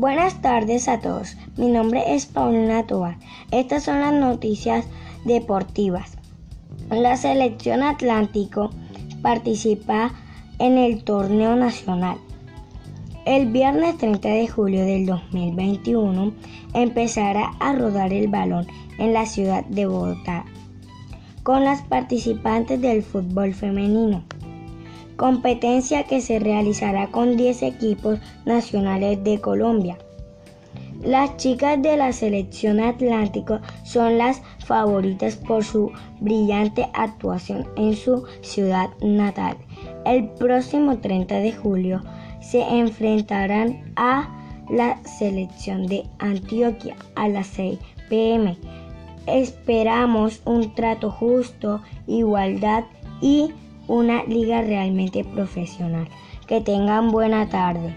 Buenas tardes a todos. Mi nombre es Paulina Tobar. Estas son las noticias deportivas. La selección Atlántico participa en el torneo nacional. El viernes 30 de julio del 2021 empezará a rodar el balón en la ciudad de Bogotá con las participantes del fútbol femenino competencia que se realizará con 10 equipos nacionales de Colombia. Las chicas de la selección Atlántico son las favoritas por su brillante actuación en su ciudad natal. El próximo 30 de julio se enfrentarán a la selección de Antioquia a las 6 pm. Esperamos un trato justo, igualdad y una liga realmente profesional. Que tengan buena tarde.